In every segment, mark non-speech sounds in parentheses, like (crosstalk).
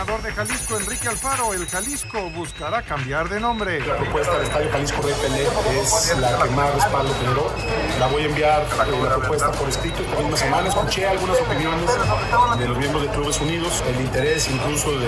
El gobernador de Jalisco, Enrique Alfaro, el Jalisco buscará cambiar de nombre. La propuesta del Estadio Jalisco Rey Pelé es la que más respaldo generó. La voy a enviar eh, la propuesta por escrito esta misma semana. Escuché algunas opiniones de los miembros de Clubes Unidos, el interés incluso de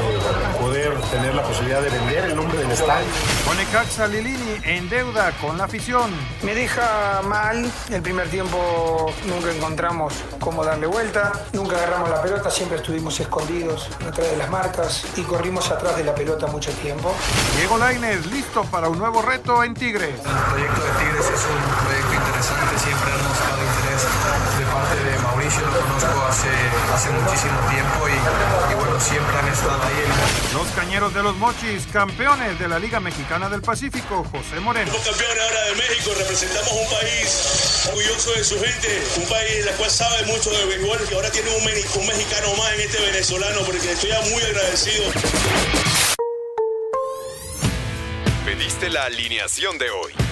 poder tener la posibilidad de vender el nombre del estadio. Conecaxa Lilini en deuda con la afición. Me deja mal, el primer tiempo nunca encontramos cómo darle vuelta, nunca agarramos la pelota, siempre estuvimos escondidos atrás de las marcas y corrimos atrás de la pelota mucho tiempo. Diego Lainez listo para un nuevo reto en Tigres. El proyecto de Tigres es un proyecto interesante, siempre ha mostrado interés de parte de Mauricio, lo conozco hace, hace muchísimo tiempo y, y bueno, siempre han estado ahí. Los cañeros de los Mochis, campeones de la Liga Mexicana del Pacífico, José Moreno. Somos campeones ahora de México, representamos un país orgulloso de su gente, un país la cual sabe mucho de béisbol y ahora tiene un, un mexicano más en este venezolano porque estoy muy agradecido. Pediste la alineación de hoy.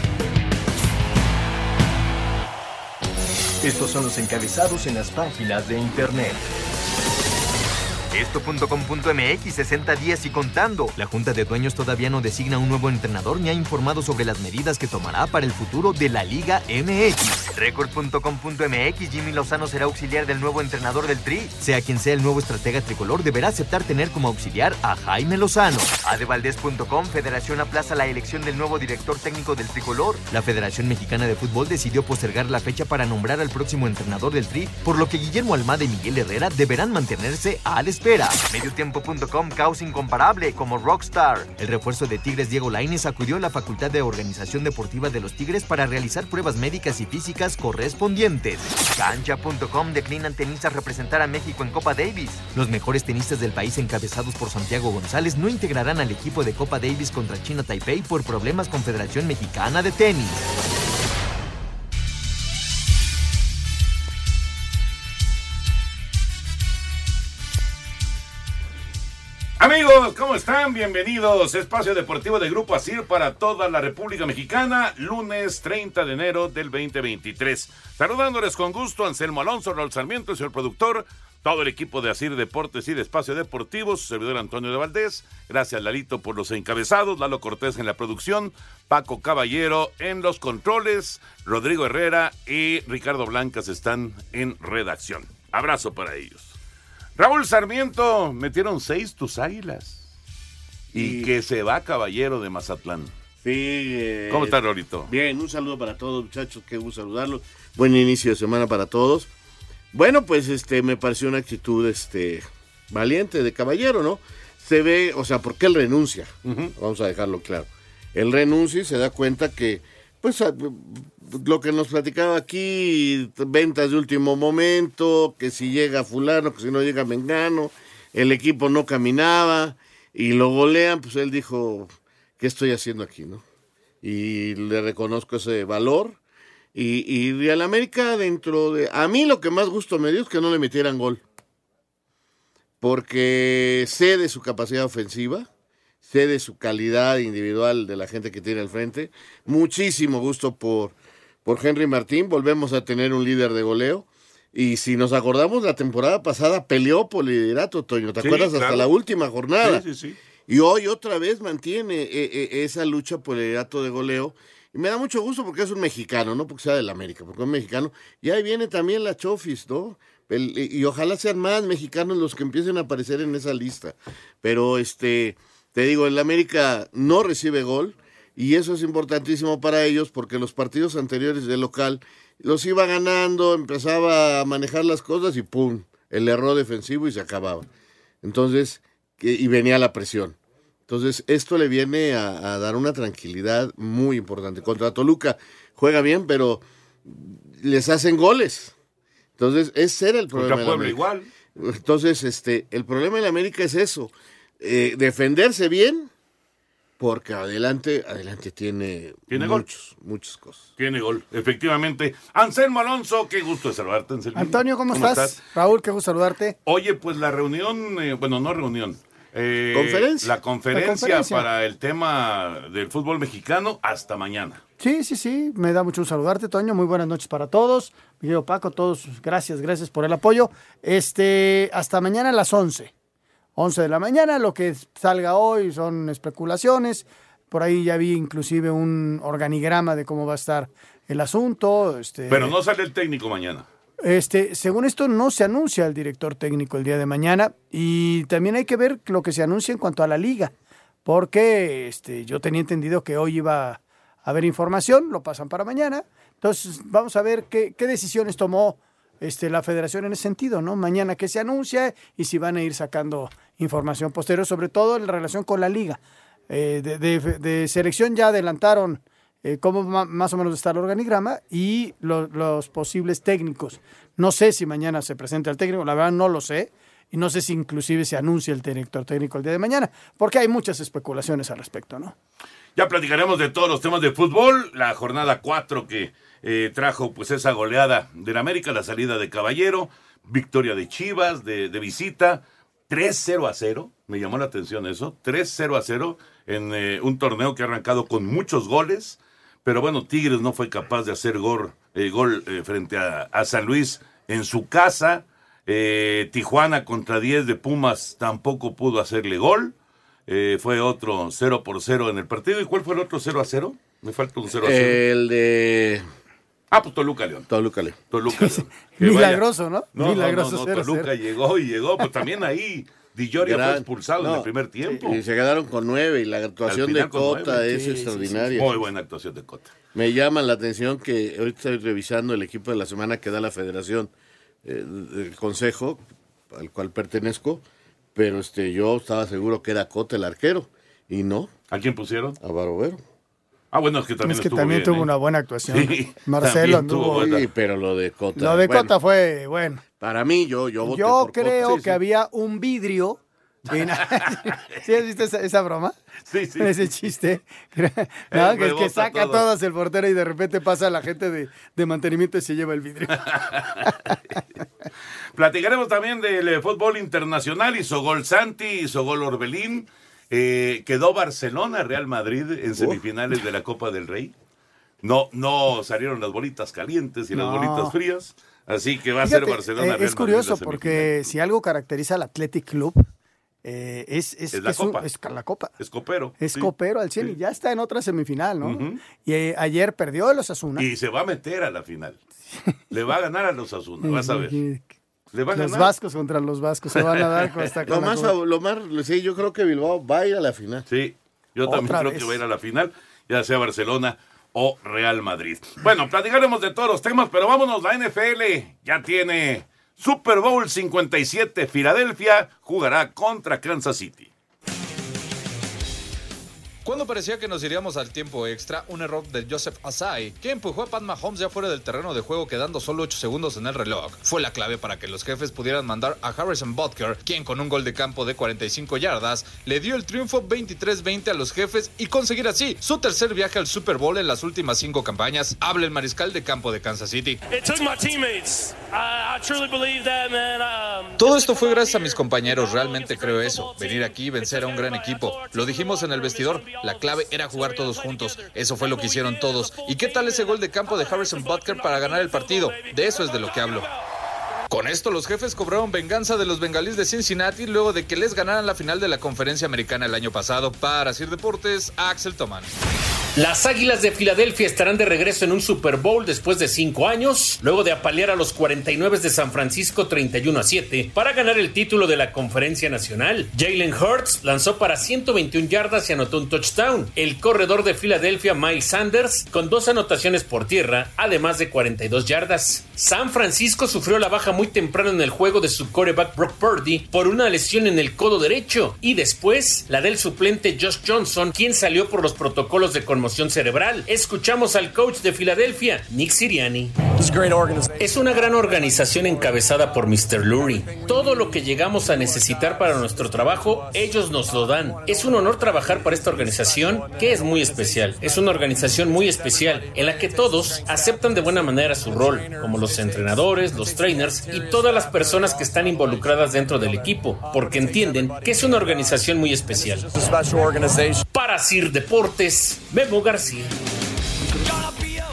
Estos son los encabezados en las páginas de internet. Esto.com.mx 60 días y contando. La Junta de Dueños todavía no designa un nuevo entrenador ni ha informado sobre las medidas que tomará para el futuro de la Liga MX. Record.com.mx Jimmy Lozano será auxiliar del nuevo entrenador del Tri. Sea quien sea el nuevo estratega tricolor, deberá aceptar tener como auxiliar a Jaime Lozano. Adevaldez.com Federación aplaza la elección del nuevo director técnico del tricolor. La Federación Mexicana de Fútbol decidió postergar la fecha para nombrar al próximo entrenador del Tri, por lo que Guillermo Almada y Miguel Herrera deberán mantenerse a la espera. Mediotiempo.com caos incomparable como Rockstar. El refuerzo de Tigres Diego Lainez acudió a la Facultad de Organización Deportiva de los Tigres para realizar pruebas médicas y físicas correspondientes. Cancha.com declinan tenistas representar a México en Copa Davis. Los mejores tenistas del país encabezados por Santiago González no integrarán al equipo de Copa Davis contra China Taipei por problemas con Federación Mexicana de Tenis. ¿Cómo están? Bienvenidos. Espacio Deportivo de Grupo Asir para toda la República Mexicana, lunes 30 de enero del 2023. Saludándoles con gusto, Anselmo Alonso, Raúl Sarmiento, señor productor, todo el equipo de Asir Deportes y de Espacio Deportivo, su servidor Antonio de Valdés. Gracias, Lalito, por los encabezados, Lalo Cortés en la producción, Paco Caballero en los controles, Rodrigo Herrera y Ricardo Blancas están en redacción. Abrazo para ellos. Raúl Sarmiento, metieron seis tus águilas. Y, Y- que se va Caballero de Mazatlán. Sí. eh, ¿Cómo estás, Rorito? Bien, un saludo para todos, muchachos. Qué gusto saludarlos. Buen inicio de semana para todos. Bueno, pues este me pareció una actitud este valiente de caballero, ¿no? Se ve, o sea, ¿por qué él renuncia? Vamos a dejarlo claro. Él renuncia y se da cuenta que, pues, a- lo que nos platicaba aquí, ventas de último momento, que si llega fulano, que si no llega mengano, el equipo no caminaba y lo golean, pues él dijo, ¿qué estoy haciendo aquí, no? Y le reconozco ese valor. Y, y al América dentro de... A mí lo que más gusto me dio es que no le metieran gol. Porque sé de su capacidad ofensiva, sé de su calidad individual de la gente que tiene al frente. Muchísimo gusto por, por Henry Martín. Volvemos a tener un líder de goleo. Y si nos acordamos, la temporada pasada peleó por liderato, Toño. ¿Te Sí, acuerdas? claro. Hasta la última jornada. Sí, sí, sí. Y hoy otra vez mantiene eh, eh, esa lucha por el liderato de goleo. Y me da mucho gusto porque es un mexicano, no porque sea del América, porque es un mexicano. Y ahí viene también la Chofis, ¿no? El- y ojalá sean más mexicanos los que empiecen a aparecer en esa lista. Pero este, te digo, el América no recibe gol y eso es importantísimo para ellos porque los partidos anteriores de local los iba ganando, empezaba a manejar las cosas y pum, el error defensivo y se acababa. Entonces, y venía la presión. Entonces, esto le viene a, a dar una tranquilidad muy importante. Contra Toluca juega bien, pero les hacen goles. Entonces, ese era el problema. Contra Puebla igual. Entonces, este, el problema en América es eso. eh, defenderse bien, porque adelante, adelante tiene, Tiene gol. muchos, muchas cosas. Tiene gol, efectivamente. Anselmo Alonso, qué gusto de saludarte, Anselmo. Antonio, ¿cómo, estás? Raúl, qué gusto saludarte. Oye, pues la reunión, eh, bueno, no reunión. eh, Conferencia. La conferencia, La conferencia. para el tema del fútbol mexicano hasta mañana. Sí, sí, sí, me da mucho gusto saludarte, Toño. Muy buenas noches para todos. Miguel Paco, todos, gracias, gracias por el apoyo. Este, hasta mañana a las 11. 11 de la mañana, lo que salga hoy son especulaciones. Por ahí ya vi inclusive un organigrama de cómo va a estar el asunto. Este, Pero no sale el técnico mañana. Este, según esto, no se anuncia el director técnico el día de mañana y también hay que ver lo que se anuncia en cuanto a la liga, porque este, yo tenía entendido que hoy iba a haber información, lo pasan para mañana. Entonces, vamos a ver qué, qué decisiones tomó este, la federación en ese sentido, ¿no? Mañana que se anuncia y si van a ir sacando información posterior, sobre todo en relación con la liga. Eh, de, selección ya adelantaron eh, cómo más o menos está el organigrama y lo- los posibles técnicos. No sé si mañana se presenta el técnico, la verdad no lo sé. Y no sé si inclusive se anuncia el director técnico el día de mañana, porque hay muchas especulaciones al respecto, ¿no? Ya platicaremos de todos los temas de fútbol. La jornada 4 que eh, trajo pues esa goleada del América, la salida de Caballero, victoria de Chivas de, de visita, 3-0 a 0. Me llamó la atención eso. 3-0 a 0 en eh, un torneo que ha arrancado con muchos goles. Pero bueno, Tigres no fue capaz de hacer gol, eh, gol eh, frente a, a San Luis en su casa. Eh, Tijuana contra 10 de Pumas tampoco pudo hacerle gol. Eh, fue otro 0 por 0 en el partido. ¿Y cuál fue el otro 0 a 0? Me falta un 0 a 0. El de ah, pues Toluca León. Toluca León. Toluca León. (laughs) Milagroso, ¿no? No, Milagroso no, no, no, 0 a 0. Toluca llegó y llegó. Pues también ahí Di Llorio fue Gran- expulsado en el primer tiempo. Y se quedaron con nueve y la actuación de Cota nueve. es Sí, sí, sí. extraordinaria. Muy buena actuación de Cota. Me llama la atención que ahorita estoy revisando el equipo de la semana que da la federación, eh, el consejo al cual pertenezco, pero este yo estaba seguro que era Cota el arquero y no. ¿A quién pusieron? A Barovero. Ah, bueno, es que también es que estuvo también bien, tuvo ¿eh? una buena actuación. Sí, Marcelo anduvo. Sí, pero lo de Cota. Lo de bueno, Cota fue bueno. Para mí, yo, yo voté Yo por Cota. creo Sí, que sí. había un vidrio. en- (laughs) ¿Sí has visto esa, esa broma? Sí, sí. (laughs) Ese chiste. (laughs) No, que es que saca todo. todas el portero y de repente pasa la gente de, de mantenimiento y se lleva el vidrio. Platicaremos también del eh, fútbol internacional. Hizo gol Santi, hizo gol Orbelín. Eh, quedó Barcelona, Real Madrid en semifinales de la Copa del Rey. No, no salieron las bolitas calientes y las bolitas frías. Así que va a ser Barcelona. eh, Real es curioso Madrid porque si algo caracteriza al Athletic Club eh, es, es, Es la un- Copa. es la Copa. semifinal. Es copero. Es sí. copero al 100 y ya está en otra semifinal, ¿no? Y eh, ayer perdió el Osasuna. Y se va a meter a la final. (laughs) Le va a ganar a los Asuna, vas a ver. Y- Le va a Los ganar. vascos contra los vascos se van a dar con esta (laughs) Lo más, lo más, sí, yo creo que Bilbao va a ir a la final. Sí, yo Otra también creo vez. que va a ir a la final, ya sea Barcelona o Real Madrid. Bueno, platicaremos de todos los temas, pero vámonos, la NFL ya tiene Super Bowl 57, Filadelfia jugará contra Kansas City. Cuando parecía que nos iríamos al tiempo extra, un error de Joseph Asai, que empujó a Pat Mahomes ya fuera del terreno de juego quedando solo 8 segundos en el reloj, fue la clave para que los jefes pudieran mandar a Harrison Butker, quien con un gol de campo de 45 yardas le dio el triunfo 23-20 a los jefes y conseguir así su tercer viaje al Super Bowl en las últimas cinco campañas. Habla el mariscal de campo de Kansas City. It took my teammates. I, I truly believe that, man. Um, Todo esto fue gracias a mis compañeros, realmente creo eso. Venir aquí y vencer a un gran equipo. Lo dijimos en el vestidor, la clave era jugar todos juntos. Eso fue lo que hicieron todos. ¿Y qué tal ese gol de campo de Harrison Butker para ganar el partido? De eso es de lo que hablo. Con esto los jefes cobraron venganza de los bengalíes de Cincinnati luego de que les ganaran la final de la conferencia americana el año pasado. Para Sir Deportes, Axel Toman. Las Águilas de Filadelfia estarán de regreso en un Super Bowl después de cinco años, luego de apalear a los 49 de San Francisco 31 a 7 para ganar el título de la Conferencia Nacional. Jalen Hurts lanzó para 121 yardas y anotó un touchdown. El corredor de Filadelfia, Miles Sanders, con dos anotaciones por tierra, además de 42 yardas. San Francisco sufrió la baja muy temprano en el juego de su quarterback Brock Purdy por una lesión en el codo derecho y después la del suplente Josh Johnson, quien salió por los protocolos de conmoción cerebral. Escuchamos al coach de Filadelfia, Nick Siriani. Es una gran organización encabezada por Mr. Lurie. Todo lo que llegamos a necesitar para nuestro trabajo, ellos nos lo dan. Es un honor trabajar para esta organización que es muy especial. Es una organización muy especial en la que todos aceptan de buena manera su rol, como los entrenadores, los trainers y todas las personas que están involucradas dentro del equipo, porque entienden que es una organización muy especial. Para Sir Deportes, Memo García.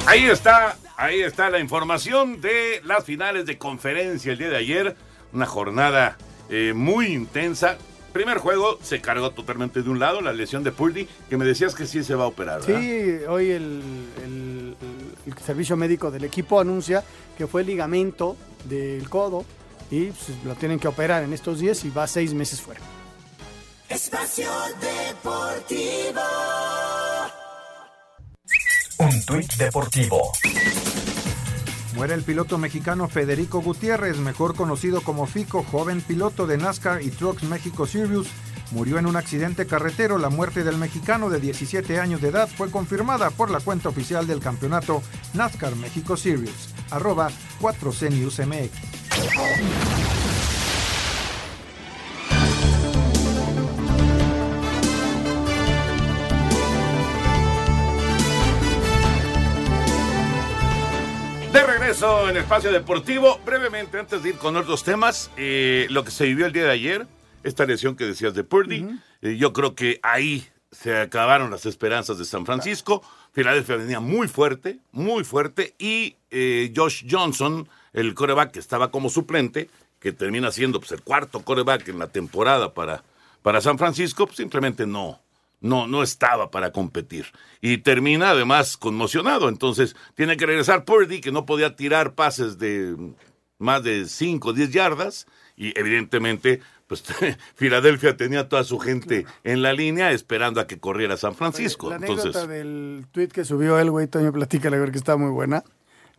Ahí está, ahí está la información de las finales de conferencia el día de ayer. Una jornada eh, muy intensa. Primer juego se cargó totalmente de un lado, la lesión de Purdy, que me decías que sí se va a operar. ¿verdad? Sí, hoy el, el- el servicio médico del equipo anuncia que fue ligamento del codo y pues, lo tienen que operar en estos días y va seis meses fuera. Espacio Deportivo. Un tuit deportivo. Muere el piloto mexicano Federico Gutiérrez, mejor conocido como Fico, joven piloto de NASCAR y Trucks México Sirius. Murió en un accidente carretero. La muerte del mexicano de 17 años de edad fue confirmada por la cuenta oficial del campeonato NASCAR México Sirius, arroba 4C News MX. En Espacio Deportivo, brevemente antes de ir con otros temas, eh, lo que se vivió el día de ayer, esta lesión que decías de Purdy, eh, yo creo que ahí se acabaron las esperanzas de San Francisco. Filadelfia venía muy fuerte, muy fuerte, y eh, Josh Johnson, el coreback que estaba como suplente, que termina siendo pues, el cuarto coreback en la temporada para, para San Francisco, pues, simplemente no, no, no estaba para competir. Y termina además conmocionado. Entonces tiene que regresar Purdy, que no podía tirar pases de más de 5 o 10 yardas. Y evidentemente, pues (laughs) Filadelfia tenía toda su gente en la línea esperando a que corriera San Francisco. La anécdota Entonces, del tweet que subió el güey, Toño, platícala, a ver que está muy buena.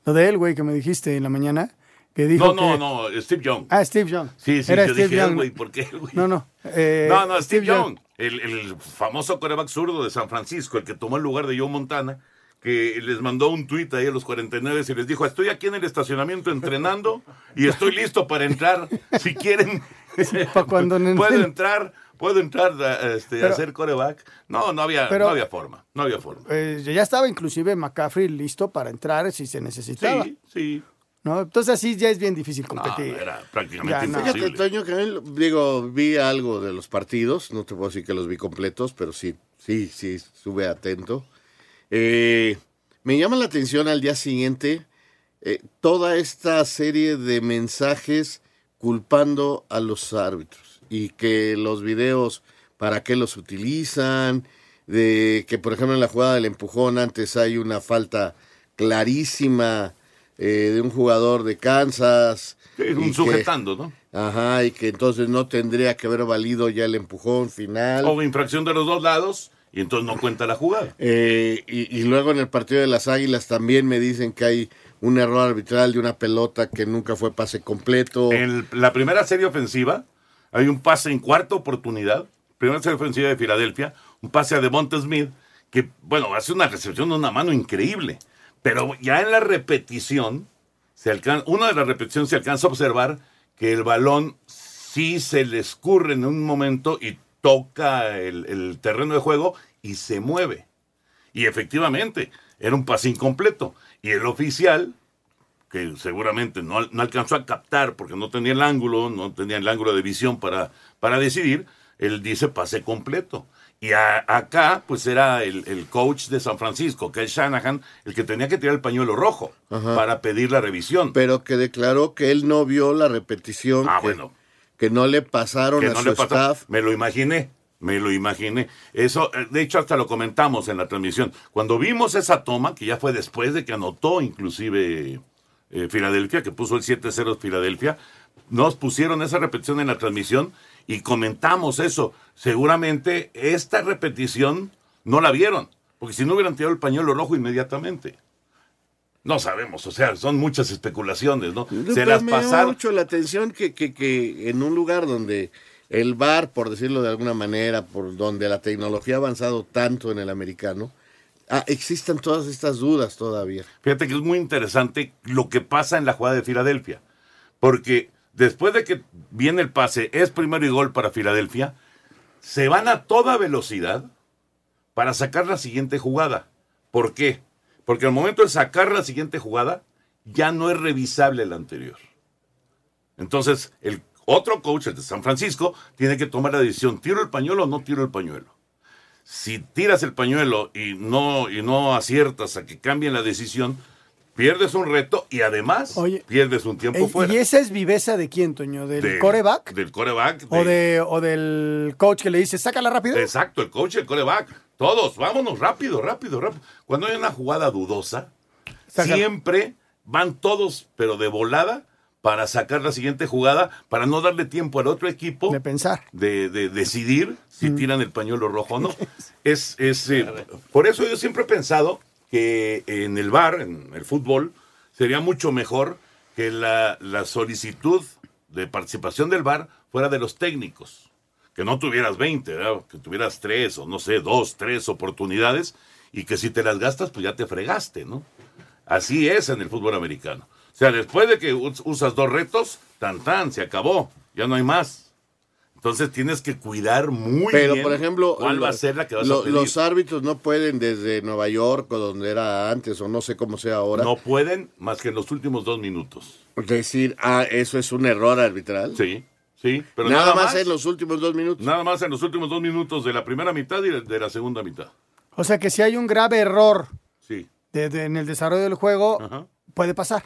Lo de él, güey, que me dijiste en la mañana, que dijo no, no, que- no, Steve Young. Ah, Steve Young. Sí, sí, Era yo Steve dije, Young. güey, ¿por qué, güey? No, no. eh, no, no, Steve, Young, El, el famoso coreback zurdo de San Francisco, el que tomó el lugar de Joe Montana, que les mandó un tuit ahí a los 49 y les dijo, estoy aquí en el estacionamiento entrenando y estoy listo para entrar. Si quieren, (laughs) no- puedo entrar, puedo entrar a, este, a Pero- hacer coreback. No, no había, Pero- no había forma, no había forma. Eh, ya estaba inclusive McCaffrey listo para entrar si se necesitaba. Sí, sí. ¿no? Entonces así ya es bien difícil competir. era prácticamente Ya, no. Fíjate, Toño, que a digo, vi algo de los partidos, no te puedo decir que los vi completos, pero sí, sí, sí, estuve atento. Eh, me llama la atención al día siguiente eh, toda esta serie de mensajes culpando a los árbitros y que los videos, ¿para qué los utilizan? De que, por ejemplo, en la jugada del empujón antes hay una falta clarísima eh, de un jugador de Kansas. Un que- sujetando, ¿no? Ajá, y que entonces no tendría que haber valido ya el empujón final. O infracción de los dos lados y entonces no cuenta la jugada. Eh, y, y luego en el partido de las Águilas también me dicen que hay un error arbitral de una pelota que nunca fue pase completo. En la primera serie ofensiva hay un pase en cuarta oportunidad, primera serie ofensiva de Filadelfia, un pase a Devonta Smith, que, bueno, hace una recepción de una mano increíble. Pero ya en la repetición, se alcan- una de las repeticiones se alcanza a observar que el balón sí se le escurre en un momento y toca el, el terreno de juego y se mueve. Y efectivamente, era un pase incompleto. Y el oficial, que seguramente no, no alcanzó a captar porque no tenía el ángulo, no tenía el ángulo de visión para, para decidir, él dice pase completo. Y a- acá, pues era el, el coach de San Francisco, que es Shanahan, el que tenía que tirar el pañuelo rojo Ajá. para pedir la revisión. Pero que declaró que él no vio la repetición. Ah, que, bueno. Que no le pasaron que a no su le staff. Me lo imaginé. Me lo imaginé. Eso, eh, de hecho, hasta lo comentamos en la transmisión. Cuando vimos esa toma, que ya fue después de que anotó inclusive eh, Filadelfia, que puso el 7-0 Filadelfia, nos pusieron esa repetición en la transmisión y comentamos eso. Seguramente esta repetición no la vieron, porque si no hubieran tirado el pañuelo rojo inmediatamente. No sabemos, o sea, son muchas especulaciones, ¿no? Se las me pasaron. mucho la atención que, que, que en un lugar donde el bar, por decirlo de alguna manera, por donde la tecnología ha avanzado tanto en el americano, ah, existan todas estas dudas todavía. Fíjate que es muy interesante lo que pasa en la jugada de Filadelfia. Porque después de que viene el pase, es primero y gol para Filadelfia, se van a toda velocidad para sacar la siguiente jugada. ¿Por qué? Porque al momento de sacar la siguiente jugada, ya no es revisable la anterior. Entonces, el otro coach, el de San Francisco, tiene que tomar la decisión, ¿tiro el pañuelo o no tiro el pañuelo? Si tiras el pañuelo y no, y no aciertas a que cambien la decisión, pierdes un reto y además pierdes un tiempo Eh, fuera. ¿Y esa es viveza de quién, Toño? ¿Del De- coreback? Del coreback. ¿O, de, ¿O del coach que le dice, sácala rápido? Exacto, el coach y el coreback. Todos, vámonos rápido, rápido, rápido. Cuando hay una jugada dudosa, Saca- siempre van todos, pero de volada, para sacar la siguiente jugada, para no darle tiempo al otro equipo de pensar, de, de decidir si Mm. tiran el pañuelo rojo o no. (laughs) es, es, eh, por eso yo siempre he pensado que en el bar, en el fútbol, sería mucho mejor que la, la solicitud de participación del bar fuera de los técnicos que no tuvieras 20, ¿verdad? que tuvieras tres o no sé, dos, tres oportunidades y que si te las gastas, pues ya te fregaste, ¿no? Así es en el fútbol americano. O sea, después de que us- usas dos retos, tan tan, se acabó, ya no hay más. Entonces tienes que cuidar muy Pero, bien por ejemplo, cuál va a ser la que vas lo- a pedir. los árbitros no pueden desde Nueva York o donde era antes o no sé cómo sea ahora. No pueden más que en los últimos dos minutos. Decir, ah, eso es un error arbitral. Sí, sí, pero nada, nada, más, en los últimos dos minutos. Nada más en los últimos dos minutos de la primera mitad y de la segunda mitad. O sea que si hay un grave error Sí. de- de- en el desarrollo del juego, puede pasar.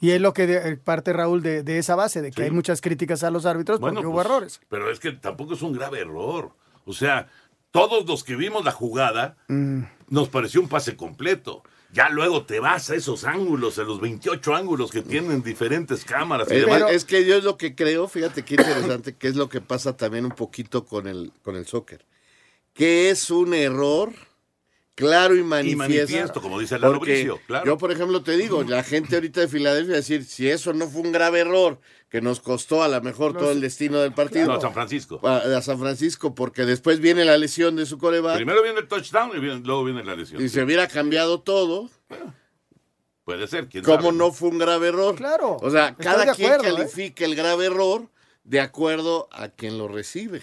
Y es lo que de- eh, parte Raúl de, de esa base, de que Sí. hay muchas críticas a los árbitros Bueno, porque hubo pues, errores. Pero es que tampoco es un grave error. O sea, todos los que vimos la jugada Mm. nos pareció un pase completo. Ya luego te vas a esos ángulos, a los 28 ángulos que tienen diferentes cámaras. y demás. es que yo es lo que creo, fíjate qué interesante, que es lo que pasa también un poquito con el, con el soccer. Que es un error claro y manifiesto. manifiesto, como dice Lalo Porque Bricio, claro. Yo, por ejemplo, te digo, la gente ahorita de Filadelfia decir, si eso no fue un grave error, que nos costó a lo mejor todo el destino del partido. No, San Francisco. A, a San Francisco, porque después viene la lesión de su coreback Primero viene el touchdown y viene- luego viene la lesión. y se hubiera cambiado todo. Puede ser, quién ¿Cómo sabe, no fue un grave error? Claro. O sea, cada quien acuerdo, ¿eh? califica el grave error de acuerdo a quien lo recibe.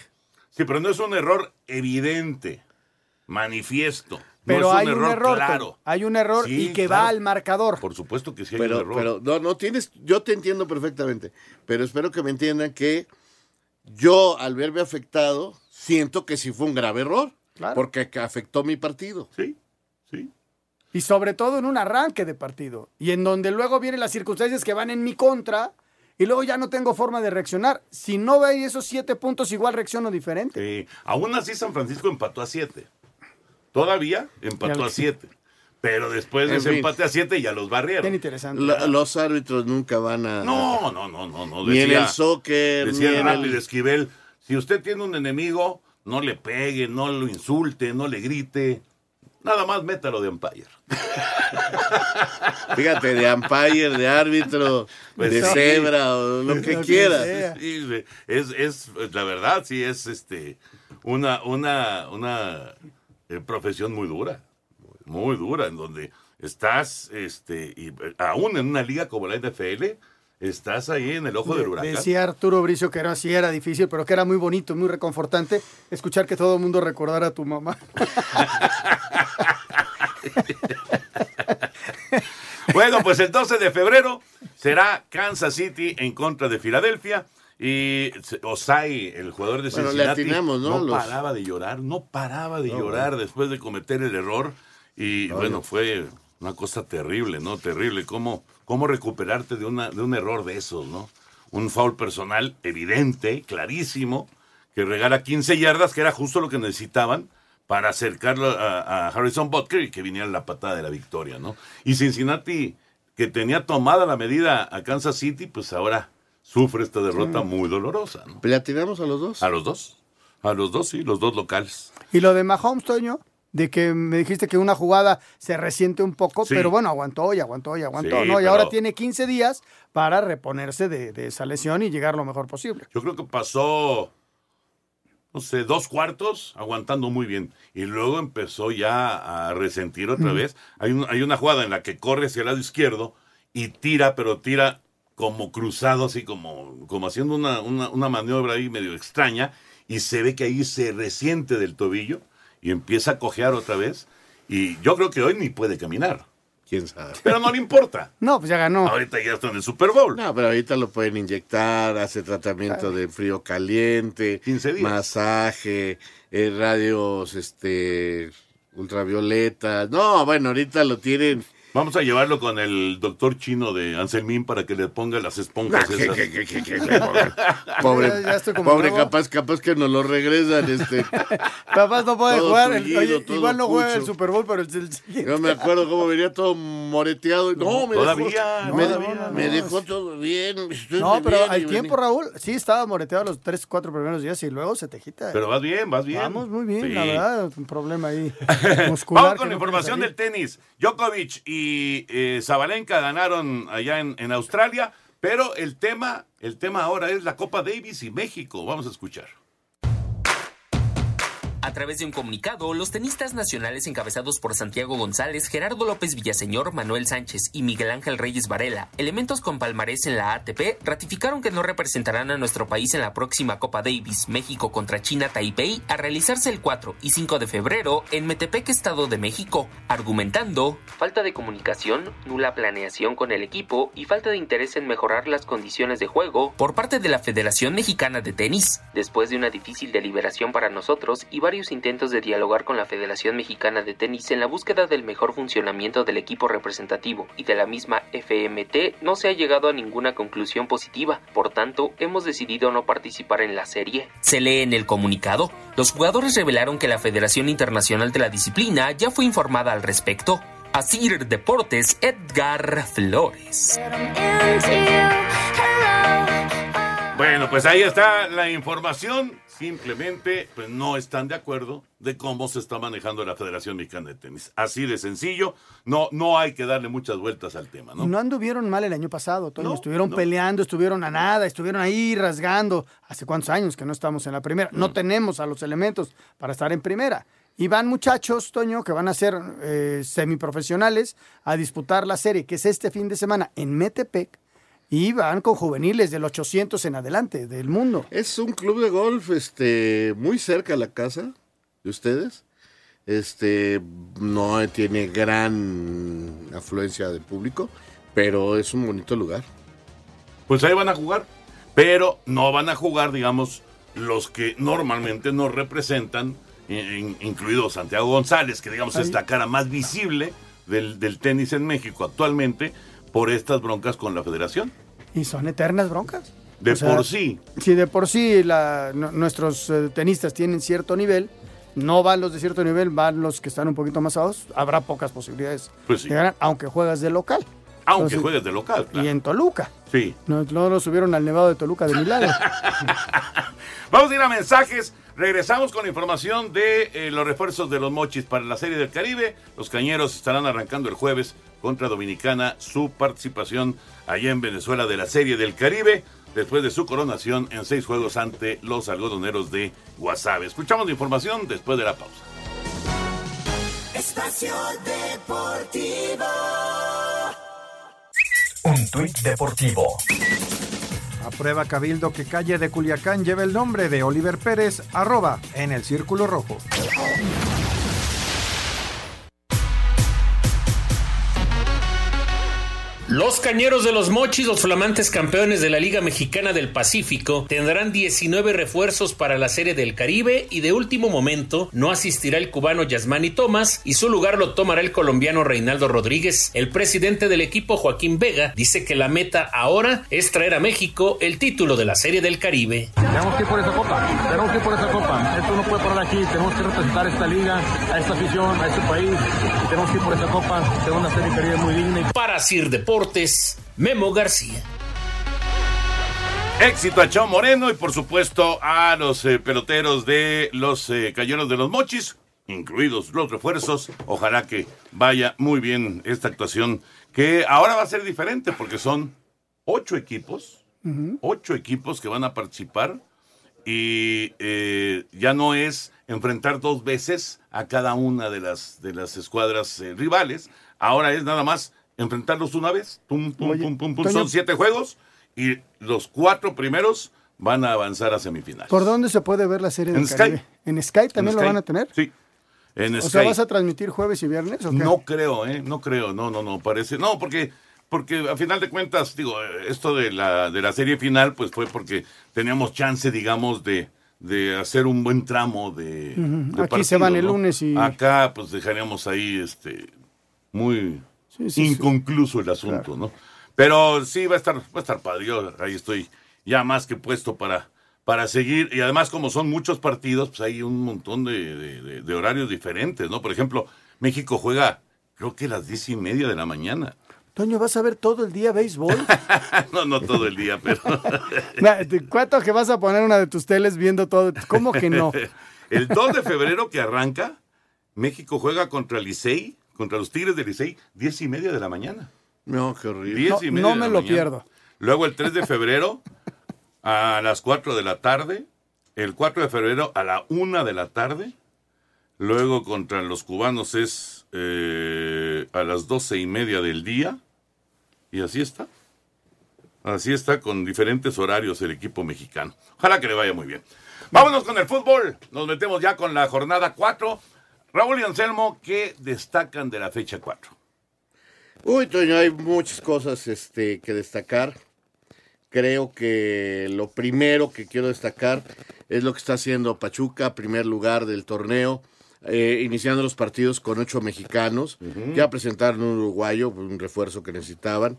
Sí, pero no es un error evidente, manifiesto. Pero no hay un un error claro. Hay un error Sí, y que claro. va al marcador. Por supuesto que sí hay Pero, un error. pero no, no tienes, yo te entiendo perfectamente, pero espero que me entiendan que yo al verme afectado siento que sí fue un grave error, Claro. porque que afectó mi partido. Sí, sí. Y sobre todo en un arranque de partido. Y en donde luego vienen las circunstancias que van en mi contra y luego ya no tengo forma de reaccionar. Si no ve esos siete puntos, igual reacciono diferente. Sí. Aún así San Francisco empató a siete. Todavía empató a siete. Pero después de En ese fin. empate a siete ya los barrieron. Bien interesante. La- los árbitros nunca van a... No, no, no, no, no. Ni en el soccer, Decía ni en Rápido el- Esquivel, si usted tiene un enemigo, no le pegue, no lo insulte, no le grite. Nada más métalo de umpire. (laughs) Fíjate, de umpire, de árbitro, Pues de sí. cebra o lo que sí, es, es, la verdad, sí, es este una, una, una eh, profesión muy dura. Muy dura, en donde estás, este, y eh, aún en una liga como la NFL, estás ahí en el ojo del huracán. Decía Arturo Bricio que era, sí era difícil, pero que era muy bonito, muy reconfortante escuchar que todo el mundo recordara a tu mamá. (laughs) Bueno, pues el 12 de febrero será Kansas City en contra de Filadelfia. Y Osai, el jugador de Cincinnati, ¿no? Los- paraba de llorar, no paraba de No, llorar bueno. después de cometer el error. Y bueno, fue una cosa terrible, ¿no? Terrible. ¿Cómo, cómo recuperarte de, una, de un error de esos, ¿no? Un foul personal evidente, clarísimo, que regala 15 yardas, que era justo lo que necesitaban para acercarlo a, a Harrison Butker y que viniera la patada de la victoria, ¿no? Y Cincinnati, que tenía tomada la medida a Kansas City, pues ahora sufre esta derrota Sí. muy dolorosa, ¿no? ¿Le atinamos a los dos? A los dos. A los dos, sí, los dos locales. Y lo de Mahomes, Toño, de que me dijiste que una jugada se resiente un poco, Sí. pero bueno, aguantó y aguantó y aguantó, Sí, ¿no? Y pero- ahora tiene 15 días para reponerse de, de esa lesión y llegar lo mejor posible. Yo creo que pasó, no sé, dos cuartos aguantando muy bien. Y luego empezó ya a resentir otra Mm. vez. Hay, un- hay una jugada en la que corre hacia el lado izquierdo y tira, pero tira como cruzado, así como, como haciendo una, una, una maniobra ahí medio extraña. Y se ve que ahí se resiente del tobillo y empieza a cojear otra vez. Y yo creo que hoy ni puede caminar. ¿Quién sabe? Pero no le importa. (laughs) No, pues ya ganó. Ahorita ya está en el Super Bowl. No, pero ahorita lo pueden inyectar, hace tratamiento de frío caliente, masaje, eh, radios este ultravioletas. No, bueno, ahorita lo tienen. Vamos a llevarlo con el doctor chino de Anselmín para que le ponga las esponjas. Ah, esas. que- que- que- que- Pobre, Ya- ya estoy como pobre capaz, capaz que nos lo regresan, este. (laughs) Capaz no puede Todo jugar. el- tullido, oye, todo igual no juega el. Super Bowl, pero el, el siguiente. Yo me acuerdo cómo venía todo moreteado. No, me Todavía, dejó, me, todavía, me no. dejó todo bien. estoy No, pero bien, al tiempo, venía- Raúl, sí estaba moreteado los tres, cuatro primeros días y luego se te quita. Pero vas bien, vas bien. Vamos muy bien, Sí. la verdad, un problema ahí (laughs) muscular. Vamos con la no información del tenis. Djokovic y eh, Zabalenka ganaron allá en, en Australia, pero el tema, el tema ahora es la Copa Davis y México. Vamos a escuchar. A través de un comunicado, los tenistas nacionales encabezados por Santiago González, Gerardo López Villaseñor, Manuel Sánchez y Miguel Ángel Reyes Varela, elementos con palmarés en la ATP, ratificaron que no representarán a nuestro país en la próxima Copa Davis México contra China Taipei a realizarse el 4 y 5 de febrero en Metepec, Estado de México, argumentando falta de comunicación, nula planeación con el equipo y falta de interés en mejorar las condiciones de juego por parte de la Federación Mexicana de Tenis. Después de una difícil deliberación para nosotros y varios intentos de dialogar con la Federación Mexicana de Tenis en la búsqueda del mejor funcionamiento del equipo representativo y de la misma FMT, no se ha llegado a ninguna conclusión positiva. Por tanto, hemos decidido no participar en la serie. Se lee en el comunicado, los jugadores revelaron que la Federación Internacional de la Disciplina ya fue informada al respecto. Asir Deportes, Edgar Flores. Bueno, pues ahí está la información. Simplemente, pues no están de acuerdo de cómo se está manejando la Federación Mexicana de Tenis. Así de sencillo. No, no hay que darle muchas vueltas al tema, ¿no? no anduvieron mal el año pasado, Toño. No, estuvieron no. peleando, estuvieron a nada, estuvieron ahí rasgando. ¿Hace cuántos años que no estamos en la primera? No Mm. tenemos a los elementos para estar en primera. Y van muchachos, Toño, que van a ser eh, semiprofesionales a disputar la serie, que es este fin de semana en Metepec. Y van con juveniles del 800 en adelante del mundo. Es un club de golf este muy cerca a la casa de ustedes. Este no tiene gran afluencia de público, pero es un bonito lugar. Pues ahí van a jugar. Pero no van a jugar, digamos, los que normalmente nos representan, in- incluido Santiago González, que digamos es la cara más visible del, del tenis en México actualmente, por estas broncas con la federación. Y son eternas broncas. De O sea, por sí. Si de por sí la- nuestros eh, tenistas tienen cierto nivel, no van los de cierto nivel, van los que están un poquito más abajo, habrá pocas posibilidades Pues sí. de ganar, aunque juegas de local. Aunque Entonces, juegues de local. Y en Toluca. Sí. No, no lo subieron al Nevado de Toluca de milagro. (laughs) Vamos a ir a mensajes. Regresamos con la información de eh, los refuerzos de los mochis para la Serie del Caribe. Los cañeros estarán arrancando el jueves contra Dominicana su participación allá en Venezuela de la Serie del Caribe después de su coronación en seis juegos ante los algodoneros de Guasave. Escuchamos la información después de la pausa. Espacio Deportivo. Un tuit deportivo. Aprueba Cabildo que calle de Culiacán lleve el nombre de Oliver Pérez, arroba en el Círculo Rojo. Los cañeros de los Mochis, los flamantes campeones de la Liga Mexicana del Pacífico, tendrán 19 refuerzos para la Serie del Caribe y de último momento no asistirá el cubano Yasmani Tomás y su lugar lo tomará el colombiano Reinaldo Rodríguez. El presidente del equipo, Joaquín Vega, dice que la meta ahora es traer a México el título de la Serie del Caribe. Tenemos que ir por esa copa, tenemos que ir por esa copa. Esto no puede parar aquí, tenemos que representar esta liga, a esta afición, a este país. Tenemos que ir por esa copa, tenemos una Serie del Caribe muy digna. Para Sir Deportes, Memo García. Éxito a Chao Moreno y por supuesto a los eh, peloteros de los eh, Cañeros de los Mochis, incluidos los refuerzos. Ojalá que vaya muy bien esta actuación, que ahora va a ser diferente porque son ocho equipos, ocho equipos que van a participar y eh, ya no es enfrentar dos veces a cada una de las, de las escuadras eh, rivales, ahora es nada más enfrentarlos una vez, pum, pum, Oye, pum, pum, pum. Toño- son siete juegos y los cuatro primeros van a avanzar a semifinales. ¿Por dónde se puede ver la serie En? Sky. ¿En Sky también En lo Sky. van a tener? Sí. En O Sky. sea, ¿vas a transmitir jueves y viernes o qué? No creo, ¿eh? No creo, no, no, no, parece. No, porque, porque a final de cuentas, digo, esto de la, de la serie final, pues fue porque teníamos chance, digamos, de, de hacer un buen tramo de. Aquí se van el ¿no? lunes y- Acá, pues dejaríamos ahí, este, muy Sí, sí, sí. inconcluso el asunto, ¿no? Pero sí va a estar, va a estar padre. Yo ahí estoy ya más que puesto para, para seguir. Y además, como son muchos partidos, pues hay un montón de, de- horarios diferentes, ¿no? Por ejemplo, México juega, creo que a las diez y media de la mañana. Toño, ¿vas a ver todo el día béisbol? (laughs) no, no todo el día, pero. (laughs) Na- ¿de ¿Cuánto que vas a poner una de tus teles viendo todo? ¿Cómo que no? (laughs) el 2 de febrero que arranca, México juega contra Licey, contra los Tigres de Licey, diez y media de la mañana. No, qué horrible. Diez No- y media no de me la lo mañana. pierdo. Luego el 3 de febrero a las 4 de la tarde. El 4 de febrero a la 1 de la tarde. Luego contra los cubanos es eh, a las 12 y media del día. Y así está. Así está con diferentes horarios el equipo mexicano. Ojalá que le vaya muy bien. Vámonos con el fútbol. Nos metemos ya con la jornada 4. Raúl y Anselmo, ¿qué destacan de la fecha 4? Uy, Toño, hay muchas cosas este, que destacar. Creo que lo primero que quiero destacar es lo que está haciendo Pachuca, primer lugar del torneo, eh, iniciando los partidos con ocho mexicanos. Ya presentaron un uruguayo, un refuerzo que necesitaban.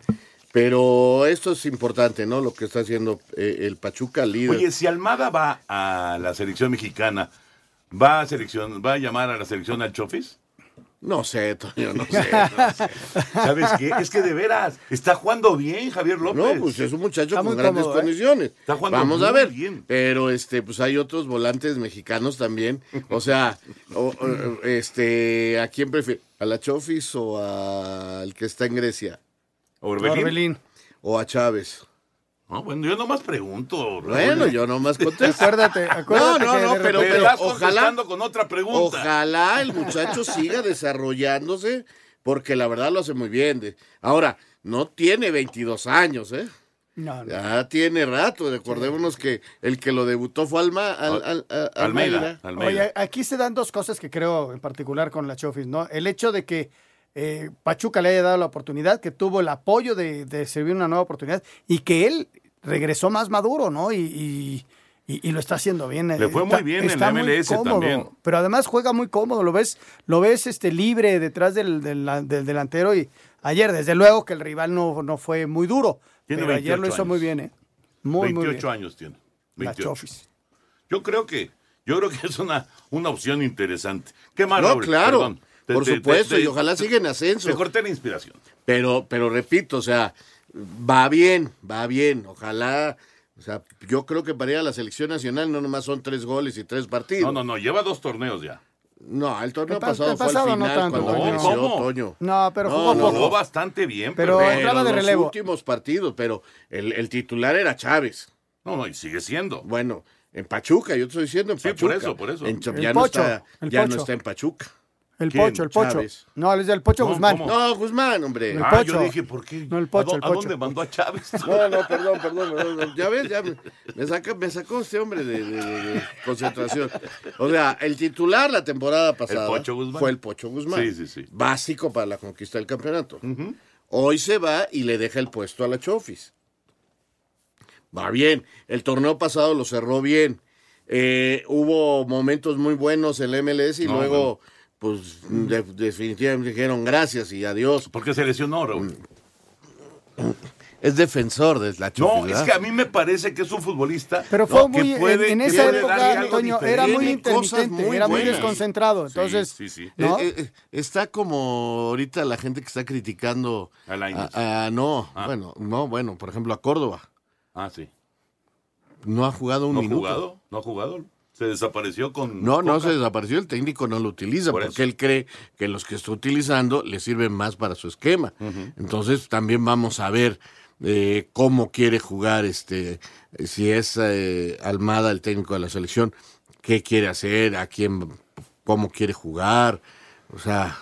Pero esto es importante, ¿no? Lo que está haciendo eh, el Pachuca, líder. Oye, si Almada va a la selección mexicana, ¿va a, selección, ¿va a llamar a la selección al Chofis? No sé, Toño, no sé. no (laughs) sé. ¿Sabes qué? Es que de veras, está jugando bien Javier López. No, pues es un muchacho Está con grandes cómodo, ¿eh? condiciones. Está jugando Vamos a ver. bien. Pero este, pues hay otros volantes mexicanos también. O sea, o- o- este, ¿a quién prefiere? ¿A la Chofis o al que está en Grecia? Orbelín. Orbelín. O a Chávez. No, bueno, yo nomás pregunto. Raúl. Bueno, yo nomás contesto. Acuérdate, (laughs) acuérdate No, no, que no, pero, pero estás ojalá, con otra pregunta. ojalá el muchacho (laughs) siga desarrollándose, porque la verdad lo hace muy bien. Ahora, no tiene 22 años, ¿eh? No, no. Ya tiene rato, recordémonos que el que lo debutó fue Alma, al, al- a- Almeida. Almeida. Almeida. Oye, aquí se dan dos cosas que creo en particular con la Chofis, ¿no? El hecho de que eh, Pachuca le haya dado la oportunidad, que tuvo el apoyo de, de servir una nueva oportunidad y que él regresó más maduro, ¿no? Y, y- y- y lo está haciendo bien. Le fue muy bien en la MLS también. Pero además juega muy cómodo, lo ves, lo ves este libre detrás del, del- del delantero y ayer, desde luego que el rival no, no fue muy duro, Tiene pero ayer lo 28 hizo muy bien, ¿eh? Muy, muy 28 bien. años tiene. La 28. Chofis. Yo creo que, yo creo que es una, una opción interesante. ¿Qué más, No, claro, Perdón. Por te- supuesto, te- y ojalá siga en ascenso. Te corté la inspiración. Pero, pero repito, o sea, va bien, va bien. Ojalá, o sea, yo creo que para ir a la selección nacional no nomás son tres goles y tres partidos. No, no, no, lleva dos torneos ya. No, el torneo pa- pasado el fue pasado al no final tanto, cuando ¿Cómo? Toño. No, pero No, jugó no, poco. Jugó bastante bien, Pero- pero... entraba de los relevo. últimos partidos, pero el, el titular era Chávez. No, no, y sigue siendo. Bueno, en Pachuca, yo te estoy diciendo en Sí, Pachuca. por eso, por eso. En El ya no Pocho, está, el ya no está en Pachuca. El ¿Quién? Pocho, el Pocho. Chávez. No, es el Pocho No, Guzmán. ¿cómo? No, Guzmán, hombre. El ah, Pocho. yo dije, ¿por qué? No, el Pocho, ¿A, el a Pocho. dónde mandó a Chávez? (laughs) No, no, perdón, perdón. Ya ves, ya me, me saca, me sacó este hombre de, de- de- de concentración. O sea, el titular la temporada pasada Pocho Guzmán. fue el Pocho Guzmán. Sí, sí, sí. Básico para la conquista del campeonato. Hoy se va y le deja el puesto a la Chofis. Va bien. El torneo pasado lo cerró bien. Eh, hubo momentos muy buenos en el MLS y No, luego, pues, de- definitivamente dijeron gracias y adiós. ¿Por qué se lesionó, Raúl? Es defensor de la Chofis. No, es que a mí me parece que es un futbolista. Pero fue ¿no? que muy, en- puede- en, que esa época, Antonio, era muy intermitente, muy era muy desconcentrado. Entonces, Sí, sí. ¿no? Eh, eh, está como ahorita la gente que está criticando A a- a- no, Ah. bueno, no, bueno, por ejemplo a Córdoba. Ah, sí. No ha jugado un ¿No ha minuto. jugado? ¿No ha jugado? Se desapareció con. No, no se desapareció, el técnico no lo utiliza Por porque eso. él cree que los que está utilizando le sirven más para su esquema. Entonces también vamos a ver eh, cómo quiere jugar, este, si es eh, Almada el técnico de la selección, qué quiere hacer, a quién, cómo quiere jugar. O sea,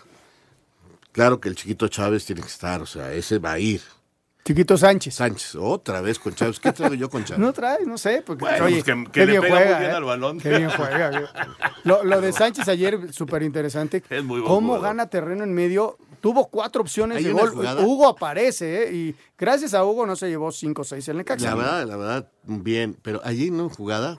claro que el chiquito Chávez tiene que estar, o sea, ese va a ir. Chiquito Sánchez. Sánchez, otra vez con Chávez. ¿Qué traigo yo con (laughs) Chávez? No trae, no sé, porque Bueno, oye, pues que- que qué le bien pega muy juega, bien ¿eh? al balón. Qué bien juega. (laughs) Lo, lo de Sánchez ayer, súper interesante. (laughs) Es muy buen Cómo jugador. gana terreno en medio. Tuvo cuatro opciones Hay de gol. jugada- Hugo aparece, ¿eh? Y gracias a Hugo no se llevó cinco o seis en Necaxa. La verdad, la verdad, bien. Pero allí no jugada.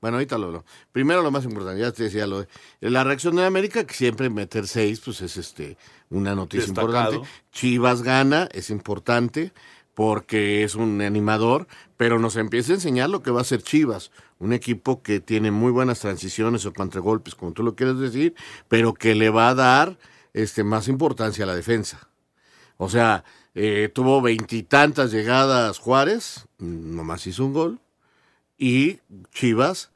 Bueno, ahorita lo, lo- Primero lo más importante, ya te decía lo de la reacción de América, que siempre meter seis, pues es este una noticia Destacado. importante. Chivas gana, es importante, porque es un animador, pero nos empieza a enseñar lo que va a ser Chivas. Un equipo que tiene muy buenas transiciones o contragolpes, como tú lo quieres decir, pero que le va a dar este más importancia a la defensa. O sea, eh, tuvo veintitantas llegadas Juárez, nomás hizo un gol. Y Chivas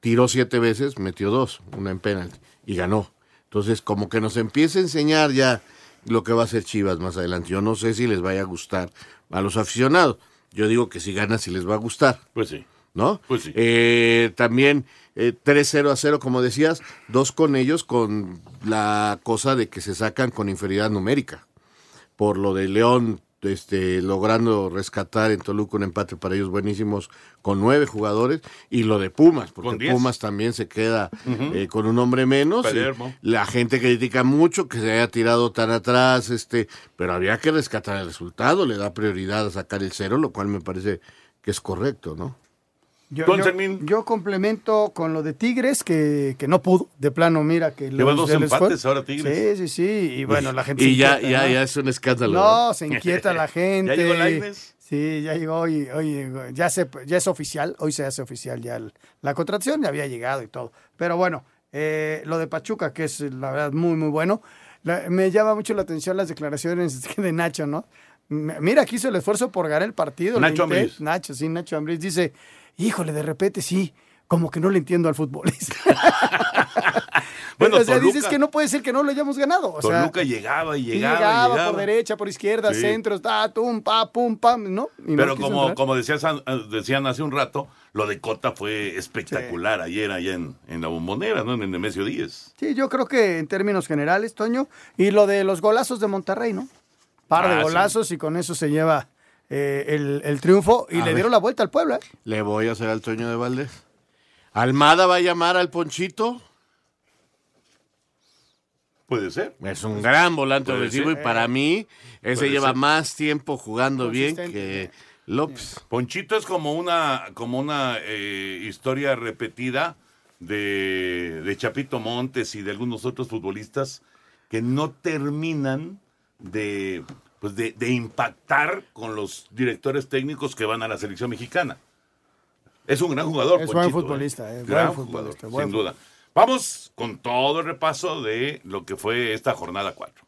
tiró siete veces, metió dos, una en penalti, y ganó. Entonces, como que nos empieza a enseñar ya lo que va a hacer Chivas más adelante. Yo no sé si les vaya a gustar a los aficionados. Yo digo que si gana, si les va a gustar. Pues sí. ¿no? Pues sí. Eh, también eh, 3-0 a 0, como decías, dos con ellos con la cosa de que se sacan con inferioridad numérica. Por lo de León, este, logrando rescatar en Toluca un empate para ellos buenísimos con nueve jugadores, y lo de Pumas, porque. Pumas también se queda eh, con un hombre menos. Palermo. la gente critica mucho que se haya tirado tan atrás, este, pero había que rescatar el resultado, le da prioridad a sacar el cero, lo cual me parece que es correcto, ¿no? Yo, complemento con lo de Tigres, que, que no pudo. De plano, mira que... Lleva dos fue. empates ahora Tigres. Sí, sí, sí. Y bueno, la gente... Y se ya, inquieta, ya, ¿no? ya es un escándalo. No, ¿verdad? se inquieta la (laughs) gente. ¿Ya llegó Lainez? Sí, ya llegó y oye, ya, se, ya es oficial, hoy se hace oficial ya el- la contratación, ya había llegado y todo. Pero bueno, eh, lo de Pachuca, que es la verdad muy, muy bueno, la- me llama mucho la atención las declaraciones (laughs) de Nacho, ¿no? Mira, que hizo el esfuerzo por ganar el partido. Nacho Ambriz. Nacho, sí, Nacho Ambriz dice, híjole, de repente sí, como que no le entiendo al futbolista. (laughs) Bueno, o sea, Toluca- dices que no puede ser que no lo hayamos ganado. O sea, Toluca llegaba y Sí, llegaba, llegaba, y llegaba. por derecha, por izquierda, Sí. centros, ta, tum, pa, pum, pam, ¿no? Y Pero como, entrar. como decías, eh, decían hace un rato, lo de Cota fue espectacular ayer allá en, en la bombonera, ¿no? En el Nemesio 10. Sí, yo creo que en términos generales, Toño, y lo de los golazos de Monterrey, ¿no? Par Ah, de sí. golazos y con eso se lleva eh, el, el triunfo y A le ver. dieron la vuelta al Puebla. ¿eh? Le voy a hacer al Toño de Valdés. Almada va a llamar al Ponchito. Puede ser. Es un gran volante ofensivo y para mí ese Puede lleva ser. más tiempo jugando bien que López. Ponchito es como una, como una eh, historia repetida de, de Chapito Montes y de algunos otros futbolistas que no terminan de, pues de, de impactar con los directores técnicos que van a la selección mexicana. Es un gran jugador. Es buen Ponchito, futbolista, ¿eh? eh, Gran buen jugador, futbolista, buen sin duda. Vamos con todo el repaso de lo que fue esta jornada 4.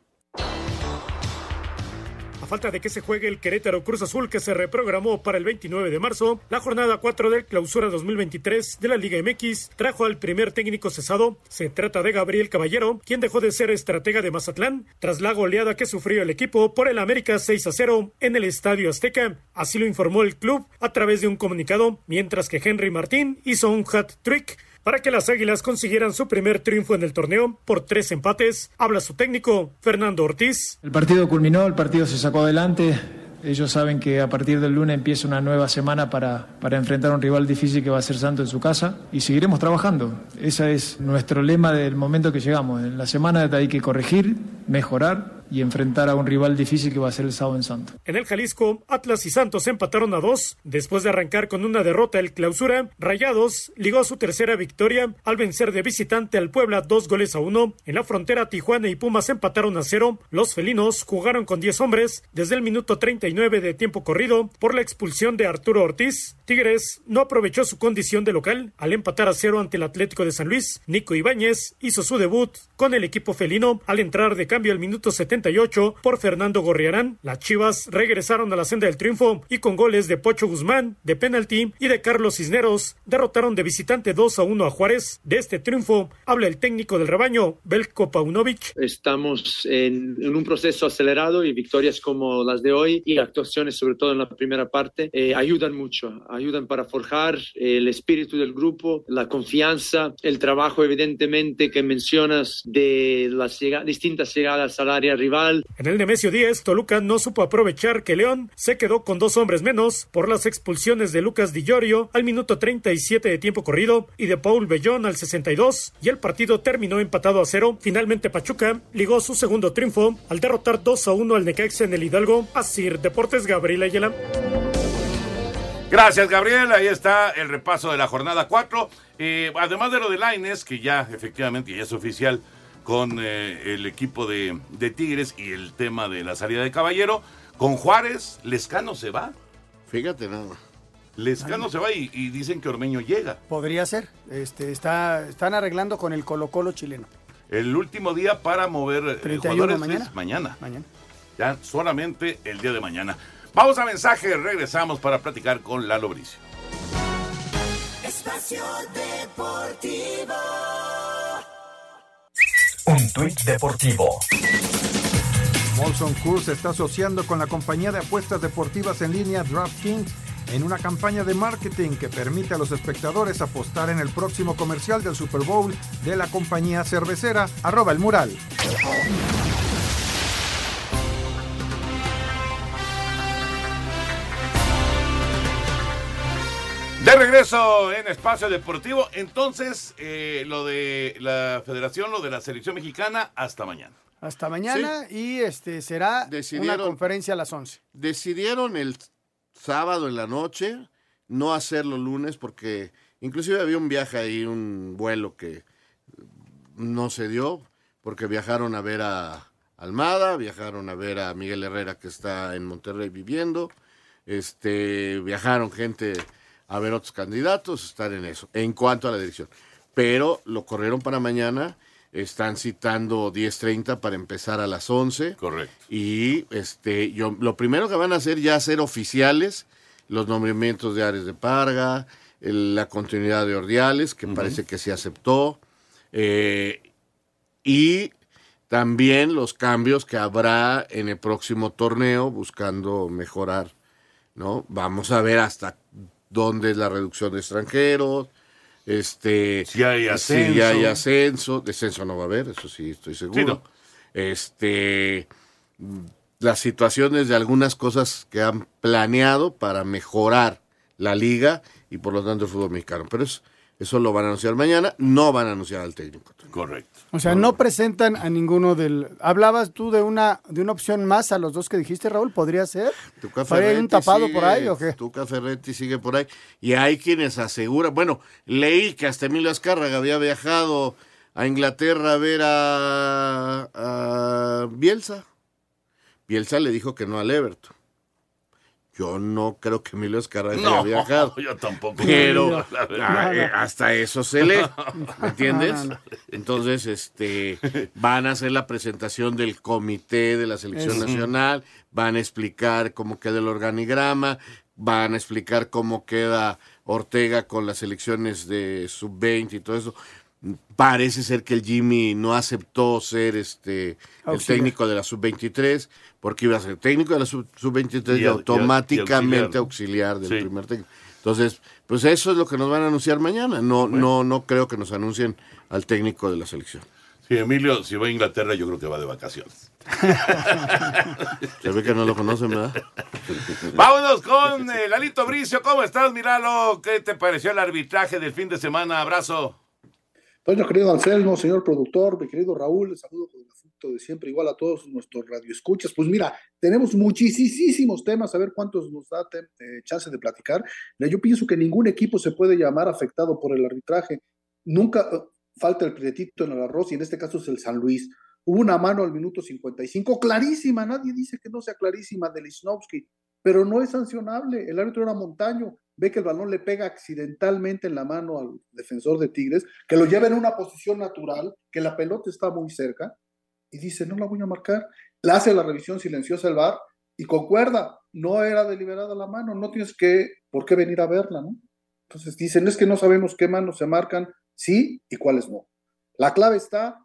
Falta de que se juegue el Querétaro Cruz Azul que se reprogramó para el 29 de marzo, la jornada 4 del Clausura 2023 de la Liga MX trajo al primer técnico cesado. Se trata de Gabriel Caballero, quien dejó de ser estratega de Mazatlán tras la goleada que sufrió el equipo por el América 6 a 0 en el Estadio Azteca. Así lo informó el club a través de un comunicado, mientras que Henry Martín hizo un hat-trick para que las Águilas consiguieran su primer triunfo en el torneo por tres empates. Habla su técnico, Fernando Ortiz. El partido culminó, el partido se sacó adelante. Ellos saben que a partir del lunes empieza una nueva semana para, para enfrentar a un rival difícil que va a ser Santo en su casa y seguiremos trabajando. Ese es nuestro lema del momento que llegamos. En la semana hay que corregir, mejorar y enfrentar a un rival difícil que va a ser el sábado en Santo. En el Jalisco, Atlas y Santos empataron a dos. Después de arrancar con una derrota el clausura, Rayados ligó su tercera victoria al vencer de visitante al Puebla dos goles a uno. En la frontera, Tijuana y Pumas empataron a cero. Los felinos jugaron con 10 hombres desde el minuto 39 de tiempo corrido por la expulsión de Arturo Ortiz. Tigres no aprovechó su condición de local al empatar a cero ante el Atlético de San Luis. Nico Ibáñez hizo su debut con el equipo felino al entrar de cambio al minuto 78 por Fernando Gorriarán. Las Chivas regresaron a la senda del triunfo y con goles de Pocho Guzmán, de penalti y de Carlos Cisneros derrotaron de visitante 2 a 1 a Juárez. De este triunfo habla el técnico del rebaño, Belko Paunovic. Estamos en, en un proceso acelerado y victorias como las de hoy y actuaciones sobre todo en la primera parte eh, ayudan mucho, ayudan para forjar el espíritu del grupo, la confianza, el trabajo evidentemente que mencionas de las distintas llegadas al área rival. En el Nemesio 10, Toluca no supo aprovechar que León se quedó con dos hombres menos por las expulsiones de Lucas Di Llorio al minuto 37 de tiempo corrido y de Paul Bellón al 62 y el partido terminó empatado a cero. Finalmente Pachuca ligó su segundo triunfo al derrotar 2 a 1 al Necaxa en el Hidalgo. Así Deportes Gabriel Ayala. Gracias, Gabriel. Ahí está el repaso de la jornada 4. Eh, además de lo de Laines, que ya efectivamente ya es oficial con eh, el equipo de, de Tigres y el tema de la salida de Caballero, con Juárez, Lescano se va. Fíjate nada más. Lescano se va y, y dicen que Ormeño llega. Podría ser. Este, está, están arreglando con el Colo Colo chileno. El último día para mover eh, 31 jugadores mañana. es mañana. Mañana. Ya solamente el día de mañana. Vamos a mensaje, regresamos para platicar con Lalo Bricio. Espacio Deportivo. Un tuit deportivo. Molson Coors se está asociando con la compañía de apuestas deportivas en línea DraftKings en una campaña de marketing que permite a los espectadores apostar en el próximo comercial del Super Bowl de la compañía cervecera arroba el mural. De regreso en Espacio Deportivo. Entonces, eh, lo de la federación, lo de la selección mexicana, hasta mañana. Hasta mañana y este será una Decidieron- conferencia a las 11. Decidieron el sábado en la noche no hacerlo lunes porque inclusive había un viaje ahí, un vuelo que no se dio porque viajaron a ver a Almada, viajaron a ver a Miguel Herrera que está en Monterrey viviendo, este, viajaron gente a ver otros candidatos, estar en eso, en cuanto a la dirección. Pero lo corrieron para mañana, están citando 10.30 para empezar a las 11. Correcto. Y este, yo, lo primero que van a hacer ya ser oficiales los nombramientos de Ares de Parga, el- la continuidad de Ordiales, que parece que se aceptó, eh, y también los cambios que habrá en el próximo torneo buscando mejorar, ¿no? Vamos a ver hasta dónde es la reducción de extranjeros, este, Si hay ascenso. si hay ascenso, descenso no va a haber, eso sí estoy seguro. Sí, no. Este, las situaciones de algunas cosas que han planeado para mejorar la liga y por lo tanto el fútbol mexicano. Pero es- eso lo van a anunciar mañana, no van a anunciar al técnico. Correcto. O sea, no presentan a ninguno del. ¿Hablabas tú de una de una opción más a los dos que dijiste, Raúl? ¿Podría ser? Tuca ¿Hay un tapado sigue- por ahí o qué? Tuca Ferretti sigue por ahí. Y hay quienes aseguran, bueno, leí que hasta Emilio Azcárraga había viajado a Inglaterra a ver a, a Bielsa. Bielsa le dijo que no al Everton. Yo no creo que Emilio No, haya viajado. yo tampoco. Pero verdad. ah, eh, hasta eso se lee, (laughs) ¿me entiendes? No, no, no. Entonces, este, van a hacer la presentación del comité de la selección nacional, van a explicar cómo queda el organigrama, van a explicar cómo queda Ortega con las elecciones de sub-20 y todo eso. Parece ser que el Jimmy no aceptó ser este el Auxiliar. técnico de la sub-23 porque iba a ser técnico de la sub- sub-23 y, Y- y- y automáticamente auxiliar. auxiliar del Sí. primer técnico. Entonces, pues eso es lo que nos van a anunciar mañana. No, no, no creo que nos anuncien al técnico de la selección. Sí, Emilio, si va a Inglaterra, yo creo que va de vacaciones. Se ve que no lo conocen, ¿verdad? Vámonos con eh, Lalito Bricio. ¿Cómo estás, Miralo? ¿Qué te pareció el arbitraje del fin de semana? Abrazo. Bueno, querido Anselmo, señor productor, mi querido Raúl, les saludo con el de siempre, igual a todos nuestros radioescuchas. Pues mira, tenemos muchísimos temas, a ver cuántos nos da eh, chance de platicar. Yo pienso que ningún equipo se puede llamar afectado por el arbitraje. Nunca eh, falta el prietito en el arroz y en este caso es el San Luis. Hubo una mano al minuto 55, clarísima, nadie dice que no sea clarísima de Lisnowski, pero no es sancionable. El árbitro era Montaño, ve que el balón le pega accidentalmente en la mano al defensor de Tigres, que lo lleva en una posición natural, que la pelota está muy cerca, y dice, no la voy a marcar. Le hace la revisión silenciosa el VAR y concuerda, no era deliberada la mano, no tienes que, por qué venir a verla, ¿no? Entonces dicen, es que no sabemos qué manos se marcan, sí y cuáles no. La clave está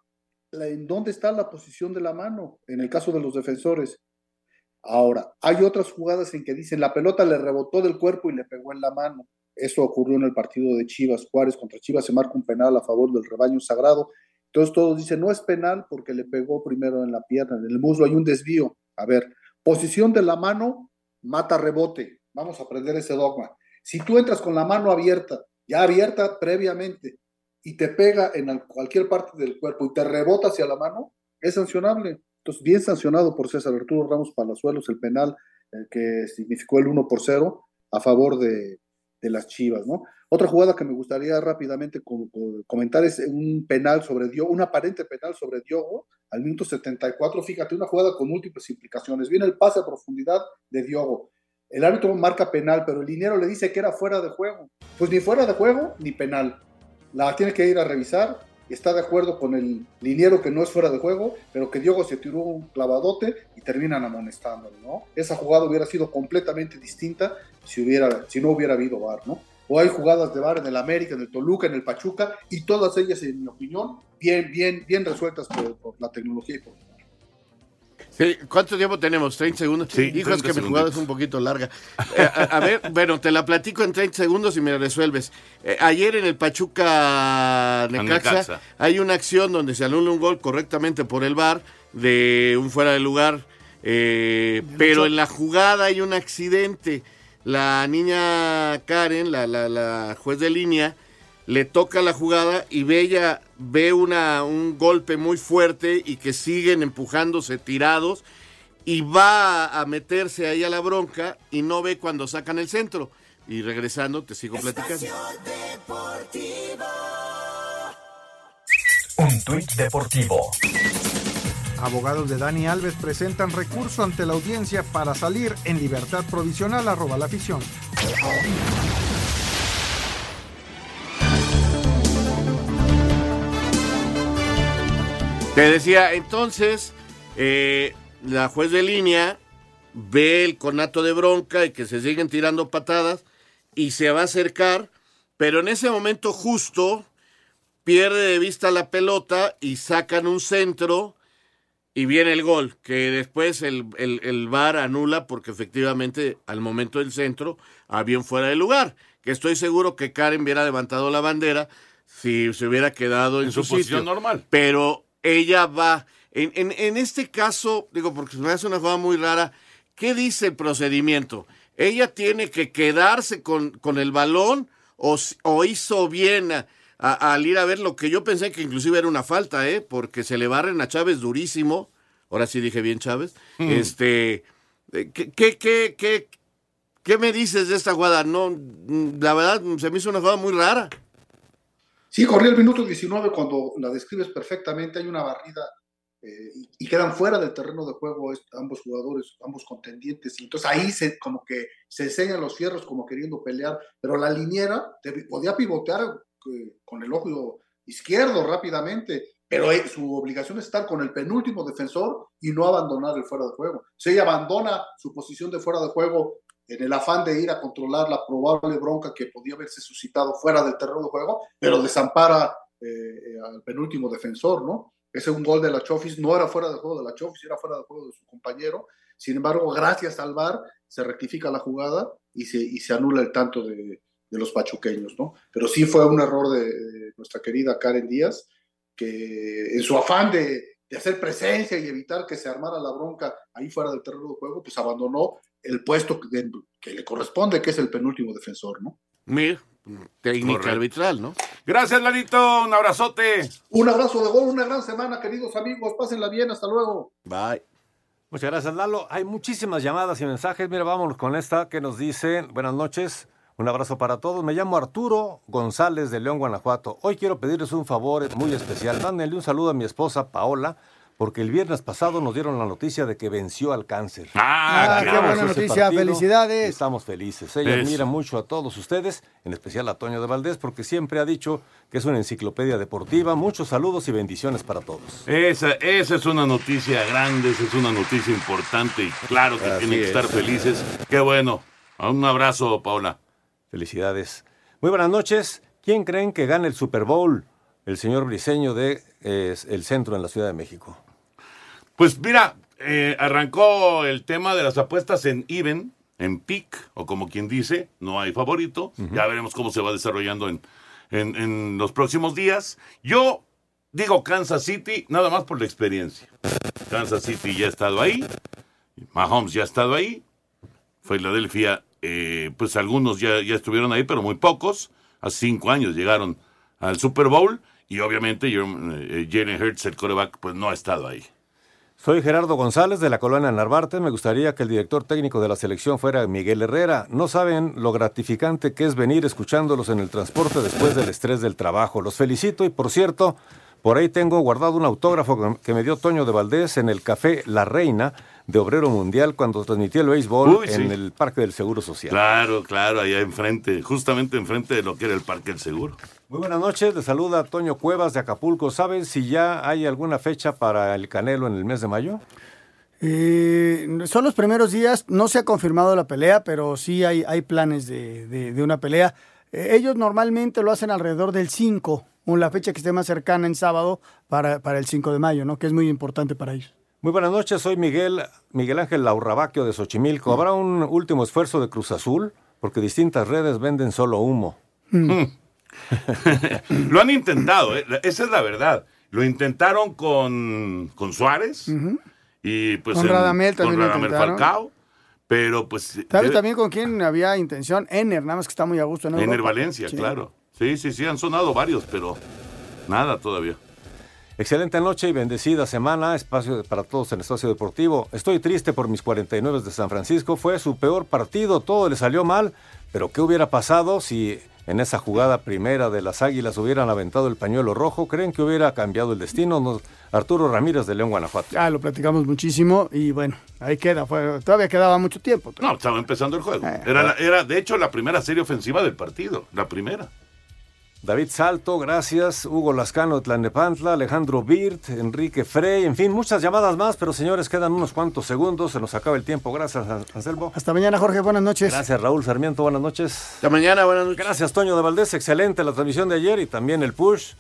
en dónde está la posición de la mano, en el caso de los defensores. Ahora, hay otras jugadas en que dicen la pelota le rebotó del cuerpo y le pegó en la mano. Eso ocurrió en el partido de Chivas Juárez contra Chivas, se marca un penal a favor del rebaño sagrado. Entonces todos dicen, no es penal porque le pegó primero en la pierna, en el muslo hay un desvío. A ver, posición de la mano, mata rebote. Vamos a aprender ese dogma. Si tú entras con la mano abierta, ya abierta previamente, y te pega en cualquier parte del cuerpo y te rebota hacia la mano, es sancionable. Entonces, bien sancionado por César Arturo Ramos Palazuelos, el penal eh, que significó el 1 por 0 a favor de, las Chivas, ¿no? Otra jugada que me gustaría rápidamente comentar es un penal sobre Diogo, un aparente penal sobre Diogo al minuto 74. Fíjate, una jugada con múltiples implicaciones. Viene el pase a profundidad de Diogo. El árbitro marca penal, pero el dinero le dice que era fuera de juego. Pues ni fuera de juego ni penal. La tiene que ir a revisar está de acuerdo con el liniero que no es fuera de juego, pero que Diogo se tiró un clavadote y terminan amonestándolo, ¿no? Esa jugada hubiera sido completamente distinta si, hubiera, si no hubiera habido VAR, ¿no? O hay jugadas de VAR en el América, en el Toluca, en el Pachuca, y todas ellas, en mi opinión, bien, bien, bien resueltas por, la tecnología y por ¿Cuánto tiempo tenemos? ¿30 segundos? Sí, Hijo, es que mi jugada es un poquito larga. Eh, a, ver, (laughs) bueno, te la platico en 30 segundos y me resuelves. Eh, ayer en el Pachuca Necaxa, hay una acción donde se anula un gol correctamente por el bar de un fuera de lugar, eh, pero en la jugada hay un accidente. La niña Karen, la, la, la juez de línea, le toca la jugada y Bella ve una, un golpe muy fuerte y que siguen empujándose tirados y va a meterse ahí a la bronca y no ve cuando sacan el centro. Y regresando te sigo platicando. Un tuit deportivo. Abogados de Dani Alves presentan recurso ante la audiencia para salir en libertad provisional arroba la afición. Te decía, entonces, eh, la juez de línea ve el conato de bronca y que se siguen tirando patadas y se va a acercar, pero en ese momento justo pierde de vista la pelota y sacan un centro y viene el gol, que después el, el, el VAR anula porque efectivamente al momento del centro había un fuera de lugar, que estoy seguro que Karen hubiera levantado la bandera si se hubiera quedado en, su, posición normal. Pero ella va. En, en, este caso, digo, porque me hace una jugada muy rara, ¿qué dice el procedimiento? ¿Ella tiene que quedarse con, con el balón o, o hizo bien al ir a ver lo que yo pensé que inclusive era una falta, ¿eh? Porque se le barren a Chávez durísimo. Ahora sí dije bien Chávez. Mm. Este, eh, ¿qué, qué, qué, qué, qué me dices de esta jugada? No, la verdad se me hizo una jugada muy rara. Sí, corría el minuto 19 cuando la describes perfectamente, hay una barrida eh, y quedan fuera del terreno de juego ambos jugadores, ambos contendientes, y entonces ahí se, como que se enseñan los fierros como queriendo pelear, pero la liniera podía pivotear eh, con el ojo izquierdo rápidamente, pero eh, su obligación es estar con el penúltimo defensor y no abandonar el fuera de juego. Si ella abandona su posición de fuera de juego en el afán de ir a controlar la probable bronca que podía haberse suscitado fuera del terreno de juego, pero desampara eh, eh, al penúltimo defensor, ¿no? Ese un gol de la Chofis, no era fuera de juego de la Chofis, era fuera de juego de su compañero. Sin embargo, gracias al VAR se rectifica la jugada y se, y se anula el tanto de, de los pachuqueños, ¿no? Pero sí fue un error de, de nuestra querida Karen Díaz, que en su afán de, de hacer presencia y evitar que se armara la bronca ahí fuera del terreno de juego, pues abandonó el puesto que, le corresponde, que es el penúltimo defensor, ¿no? Mir, técnica Correcto. arbitral, ¿no? Gracias, Lalito. Un abrazote. Un abrazo de gol, una gran semana, queridos amigos. Pásenla bien, hasta luego. Bye. Muchas gracias, Lalo. Hay muchísimas llamadas y mensajes. Mira, vámonos con esta que nos dice, buenas noches, un abrazo para todos. Me llamo Arturo González de León, Guanajuato. Hoy quiero pedirles un favor muy especial. Mándenle un saludo a mi esposa Paola, porque el viernes pasado nos dieron la noticia de que venció al cáncer. Ah, Ah, qué buena Ese noticia, partido, felicidades. Estamos felices. Ella Eso. admira mucho a todos ustedes, en especial a Toño de Valdés, porque siempre ha dicho que es una enciclopedia deportiva. Muchos saludos y bendiciones para todos. Esa, esa es una noticia grande, esa es una noticia importante y claro que Así tienen que es. estar felices. Qué bueno. Un abrazo, Paula. Felicidades. Muy buenas noches. ¿Quién creen que gane el Super Bowl? El señor Briseño de eh, El Centro en la Ciudad de México. Pues mira, eh, arrancó el tema de las apuestas en even, en pick, o como quien dice, no hay favorito. Ya veremos cómo se va desarrollando en, en, en los próximos días. Yo digo Kansas City, nada más por la experiencia. Kansas City ya ha estado ahí, Mahomes ya ha estado ahí, Filadelfia, eh, pues algunos ya, ya estuvieron ahí, pero muy pocos. Hace cinco años llegaron al Super Bowl y obviamente eh, Jalen Hurts, el coreback, pues no ha estado ahí. Soy Gerardo González de la colonia Narvarte. Me gustaría que el director técnico de la selección fuera Miguel Herrera. No saben lo gratificante que es venir escuchándolos en el transporte después del estrés del trabajo. Los felicito y por cierto, por ahí tengo guardado un autógrafo que- que me dio Toño de Valdés en el café La Reina de Obrero Mundial cuando transmití el béisbol Uy, en sí. el Parque del Seguro Social. Claro, claro, allá enfrente, justamente enfrente de lo que era el Parque del Seguro. Muy buenas noches, les saluda Toño Cuevas de Acapulco. ¿Saben si ya hay alguna fecha para el Canelo en el mes de mayo? Eh, son los primeros días, no se ha confirmado la pelea, pero sí hay, hay planes de, de- de una pelea. Eh, ellos normalmente lo hacen alrededor del 5, o la fecha que esté más cercana en sábado para, para el 5 de mayo, ¿no? que es muy importante para ellos. Muy buenas noches, soy Miguel, Miguel Ángel Laurrabaquio de Xochimilco. ¿Habrá un último esfuerzo de Cruz Azul? Porque distintas redes venden solo humo. (laughs) Lo han intentado, ¿eh? esa es la verdad. Lo intentaron con, con Suárez y pues Con en- Radamel también con lo Radamel intentaron. Falcao, pero pues ¿Sabes debe- también con quién había intención? Ener, nada más que está muy a gusto en Ener Europa. Valencia, Sí. claro. Sí, sí, sí, han sonado varios, pero nada todavía. Excelente noche y bendecida semana, espacio para todos en Espacio Deportivo. Estoy triste por mis 49 de San Francisco, fue su peor partido, todo le salió mal, pero ¿qué hubiera pasado si en esa jugada primera de las Águilas hubieran aventado el pañuelo rojo? ¿Creen que hubiera cambiado el destino? Nos- Arturo Ramírez de León, Guanajuato. Ya lo platicamos muchísimo y bueno, ahí queda. Fue, todavía quedaba mucho tiempo. No, estaba empezando el juego. Eh. Era, la- era, de hecho, la primera serie ofensiva del partido, la primera. David Salto, gracias. Hugo Lascano de Tlanepantla, Alejandro Birt, Enrique Frey, en fin, muchas llamadas más, pero señores, quedan unos cuantos segundos, se nos acaba el tiempo. Gracias, An- Anselmo. Hasta mañana, Jorge. Buenas noches. Gracias, Raúl Sarmiento. Buenas noches. Hasta mañana, buenas noches. Gracias, Toño de Valdés. Excelente la transmisión de ayer y también el push,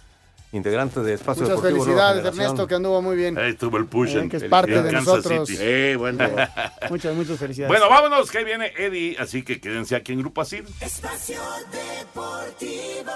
integrante de Espacio Muchas Deportivo. Felicidades. Ernesto, que anduvo muy bien. Ahí estuvo el push Eh, en, que es parte de Kansas nosotros. City. Eh, bueno. Muchas, muchas felicidades. Bueno, vámonos, que ahí viene Eddie, así que quédense aquí en Grupo Asir. Espacio Deportivo.